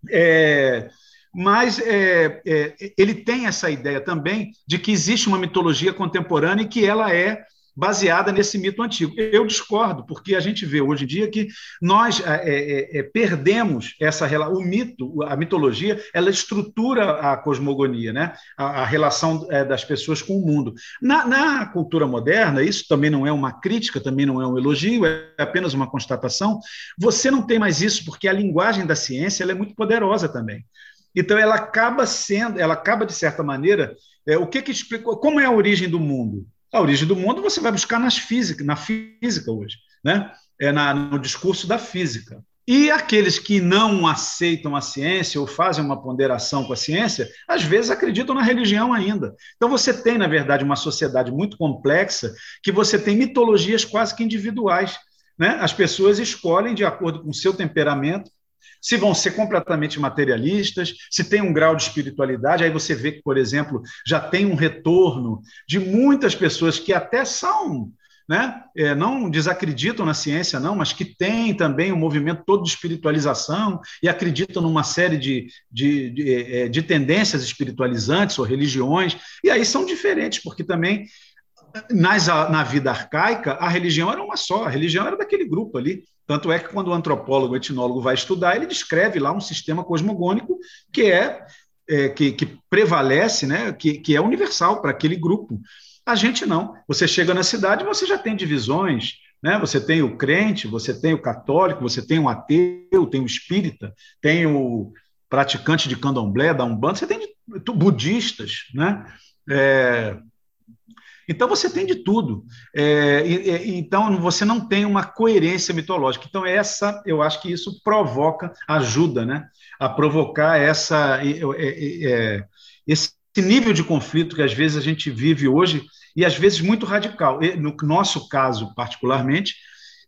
É, mas é, é, ele tem essa ideia também de que existe uma mitologia contemporânea e que ela é baseada nesse mito antigo. Eu discordo, porque a gente vê hoje em dia que nós é, é, é, perdemos essa o mito, a mitologia, ela estrutura a cosmogonia, né? a, a relação é, das pessoas com o mundo. Na, na, cultura moderna, isso também não é uma crítica, também não é um elogio, é apenas uma constatação. Você não tem mais isso porque a linguagem da ciência é muito poderosa também. Então ela acaba sendo, ela acaba de certa maneira, é, o que que explica, como é a origem do mundo? A origem do mundo você vai buscar nas física, na física hoje, né? É na, no discurso da física. E aqueles que não aceitam a ciência ou fazem uma ponderação com a ciência, às vezes acreditam na religião ainda. Então você tem, na verdade, uma sociedade muito complexa que você tem mitologias quase que individuais. Né? As pessoas escolhem de acordo com o seu temperamento, se vão ser completamente materialistas, se tem um grau de espiritualidade. Aí você vê que, por exemplo, já tem um retorno de muitas pessoas que até são. Né? É, não desacreditam na ciência, não, mas que têm também um movimento todo de espiritualização e acreditam numa série de, de, de, é, de tendências espiritualizantes ou religiões, e aí são diferentes, porque também nas, na vida arcaica, a religião era uma só, a religião era daquele grupo ali. Tanto é que quando o antropólogo, o etnólogo vai estudar, ele descreve lá um sistema cosmogônico que é, é que, que, prevalece, né, que, que é universal para aquele grupo. A gente não. Você chega na cidade, você já tem divisões, né? Você tem o crente, você tem o católico, você tem o ateu, tem o espírita, tem o praticante de candomblé, da umbanda, você tem budistas, né? É, então você tem de tudo. É, então você não tem uma coerência mitológica. Então essa, eu acho que isso provoca, ajuda, né, a provocar essa é, é, esse nível de conflito que às vezes a gente vive hoje e às vezes muito radical. No nosso caso, particularmente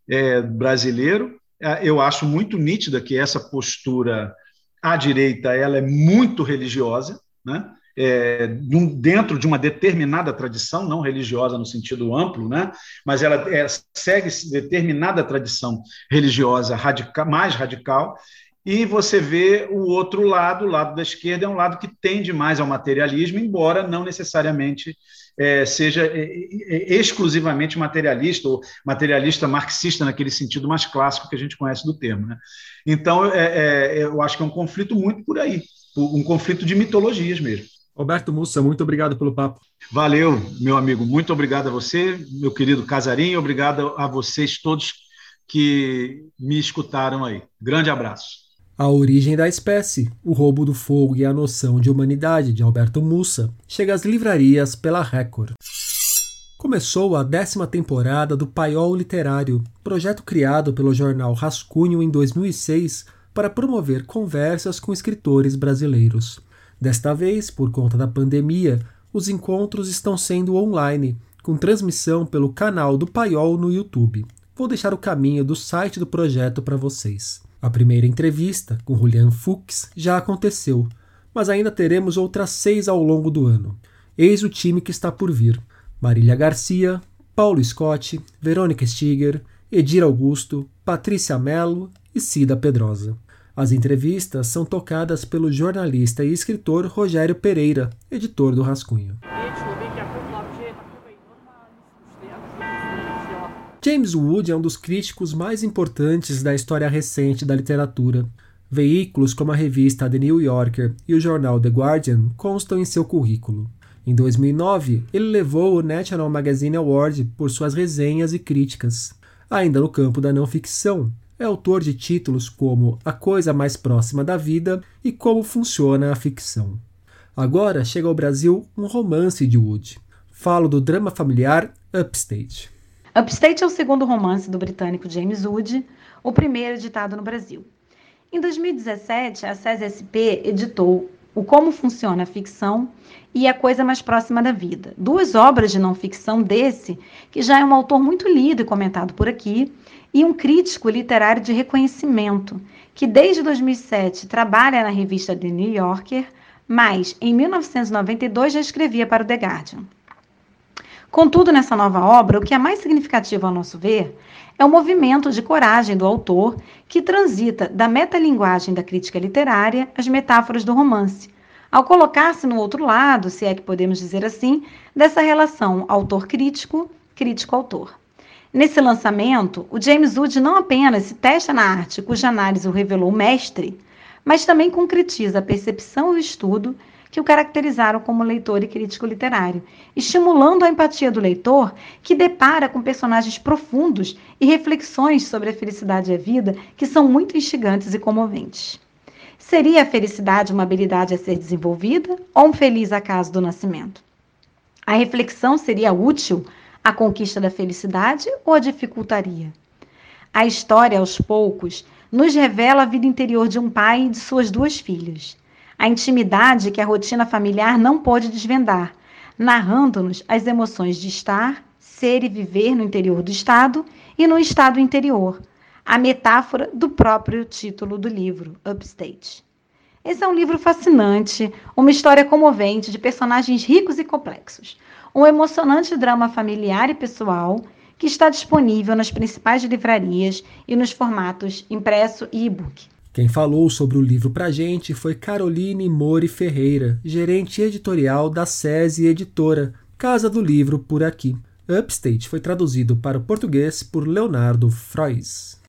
é, brasileiro, é, eu acho muito nítida que essa postura à direita ela é muito religiosa, né? É, dentro de uma determinada tradição, não religiosa no sentido amplo, né? mas ela é, segue determinada tradição religiosa radical, mais radical, e você vê o outro lado, o lado da esquerda, é um lado que tende mais ao materialismo, embora não necessariamente é, seja é, é, exclusivamente materialista, ou materialista marxista, naquele sentido mais clássico que a gente conhece do termo. Né? Então, é, é, eu acho que é um conflito muito por aí, um conflito de mitologias mesmo. Roberto Mussa, muito obrigado pelo papo. Valeu, meu amigo. Muito obrigado a você, meu querido Casarinho. Obrigado a vocês todos que me escutaram aí. Grande abraço. A Origem da Espécie, O Roubo do Fogo e a Noção de Humanidade, de Alberto Mussa, chega às livrarias pela Record. Começou a décima temporada do Paiol Literário, projeto criado pelo jornal Rascunho em 2006 para promover conversas com escritores brasileiros. Desta vez, por conta da pandemia, os encontros estão sendo online, com transmissão pelo canal do Paiol no YouTube. Vou deixar o caminho do site do projeto para vocês. A primeira entrevista, com Julian Fuchs, já aconteceu, mas ainda teremos outras seis ao longo do ano. Eis o time que está por vir: Marília Garcia, Paulo Scott, Verônica Stiger, Edir Augusto, Patrícia Mello e Cida Pedrosa. As entrevistas são tocadas pelo jornalista e escritor Rogério Pereira, editor do Rascunho. James Wood é um dos críticos mais importantes da história recente da literatura. Veículos como a revista The New Yorker e o jornal The Guardian constam em seu currículo. Em 2009, ele levou o National Magazine Award por suas resenhas e críticas. Ainda no campo da não ficção, é autor de títulos como A Coisa Mais Próxima da Vida e Como Funciona a Ficção. Agora chega ao Brasil um romance de Wood. Falo do drama familiar Upstate. Upstate é o segundo romance do britânico James Wood, o primeiro editado no Brasil. Em 2017, a SESI-SP editou O Como Funciona a Ficção e A Coisa Mais Próxima da Vida, duas obras de não ficção desse, que já é um autor muito lido e comentado por aqui, e um crítico literário de reconhecimento, que desde 2007 trabalha na revista The New Yorker, mas em 1992 já escrevia para o The Guardian. Contudo, nessa nova obra, o que é mais significativo ao nosso ver é o movimento de coragem do autor que transita da metalinguagem da crítica literária às metáforas do romance, ao colocar-se no outro lado, se é que podemos dizer assim, dessa relação autor-crítico, crítico-autor. Nesse lançamento, o James Wood não apenas se testa na arte cuja análise o revelou mestre, mas também concretiza a percepção e o estudo que o caracterizaram como leitor e crítico literário, estimulando a empatia do leitor, que depara com personagens profundos e reflexões sobre a felicidade e a vida que são muito instigantes e comoventes. Seria a felicidade uma habilidade a ser desenvolvida ou um feliz acaso do nascimento? A reflexão seria útil à conquista da felicidade ou a dificultaria? A história, aos poucos, nos revela a vida interior de um pai e de suas duas filhas a intimidade que a rotina familiar não pôde desvendar, narrando-nos as emoções de estar, ser e viver no interior do Estado e no Estado interior, a metáfora do próprio título do livro, Upstate. Esse é um livro fascinante, uma história comovente de personagens ricos e complexos, um emocionante drama familiar e pessoal que está disponível nas principais livrarias e nos formatos impresso e e-book. Quem falou sobre o livro pra gente foi Caroline Mori Ferreira, gerente editorial da SESI Editora, Casa do Livro por aqui. Upstate foi traduzido para o português por Leonardo Frois.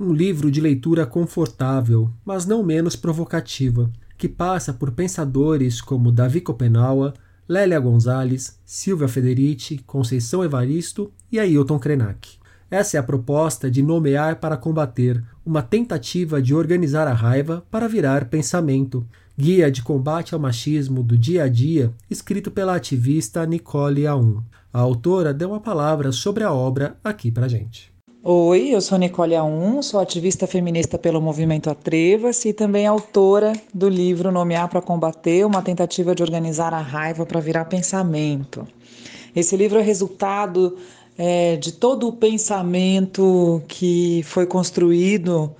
Um livro de leitura confortável, mas não menos provocativa, que passa por pensadores como Davi Copenaua, Lélia Gonzalez, Silvia Federici, Conceição Evaristo e Ailton Krenak. Essa é a proposta de nomear para combater, uma tentativa de organizar a raiva para virar pensamento. Guia de combate ao machismo do dia a dia, escrito pela ativista Nicole Aum. A autora deu uma palavra sobre a obra aqui para gente. Oi, eu sou Nicole Aum, sou ativista feminista pelo movimento Atreva-se e também autora do livro Nomear para Combater, uma tentativa de organizar a raiva para virar pensamento. Esse livro é resultado é, de todo o pensamento que foi construído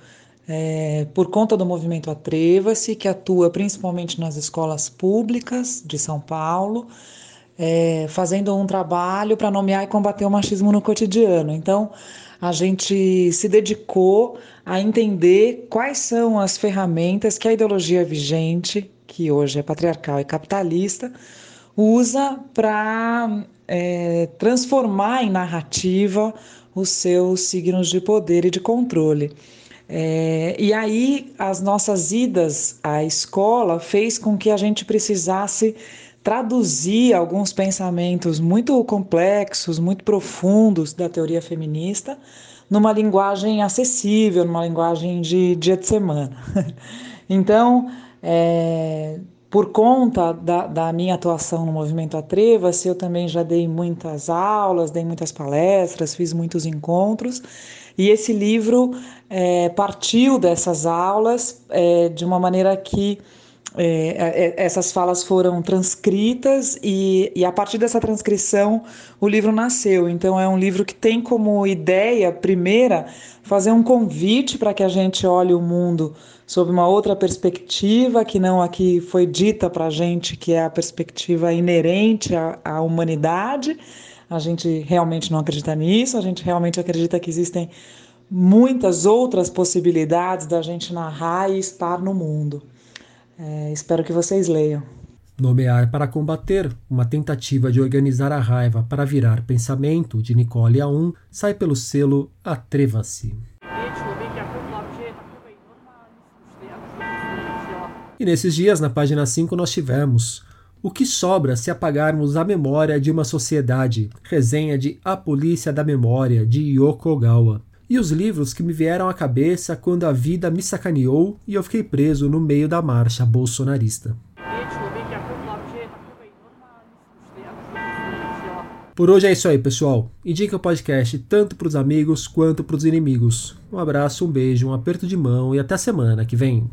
é, por conta do movimento Atreva-se, que atua principalmente nas escolas públicas de São Paulo, é, fazendo um trabalho para nomear e combater o machismo no cotidiano. Então, a gente se dedicou a entender quais são as ferramentas que a ideologia vigente, que hoje é patriarcal e capitalista, usa para é, transformar em narrativa os seus signos de poder e de controle. É, e aí, as nossas idas à escola fez com que a gente precisasse traduzir alguns pensamentos muito complexos, muito profundos da teoria feminista numa linguagem acessível, numa linguagem de dia de semana. então, é, por conta da, da, minha atuação no movimento Atreva-se, eu também já dei muitas aulas, dei muitas palestras, fiz muitos encontros, e esse livro é, partiu dessas aulas é, de uma maneira que é, é, essas falas foram transcritas e, e, a partir dessa transcrição o livro nasceu. Então é um livro que tem como ideia primeira fazer um convite para que a gente olhe o mundo sob uma outra perspectiva que não a que foi dita para a gente, que é a perspectiva inerente à, à humanidade. A gente realmente não acredita nisso. A gente realmente acredita que existem muitas outras possibilidades da gente narrar e estar no mundo. É, espero que vocês leiam. Nomear para combater, uma tentativa de organizar a raiva para virar pensamento, de Nicole Aum, sai pelo selo Atreva-se. E nesses dias, na página 5, nós tivemos O que sobra se apagarmos a memória de uma sociedade? Resenha de A Polícia da Memória, de Yoko Ogawa e os livros que me vieram à cabeça quando a vida me sacaneou e eu fiquei preso no meio da marcha bolsonarista. Por hoje é isso aí, pessoal. Indica o podcast tanto para os amigos quanto para os inimigos. Um abraço, um beijo, um aperto de mão e até semana que vem.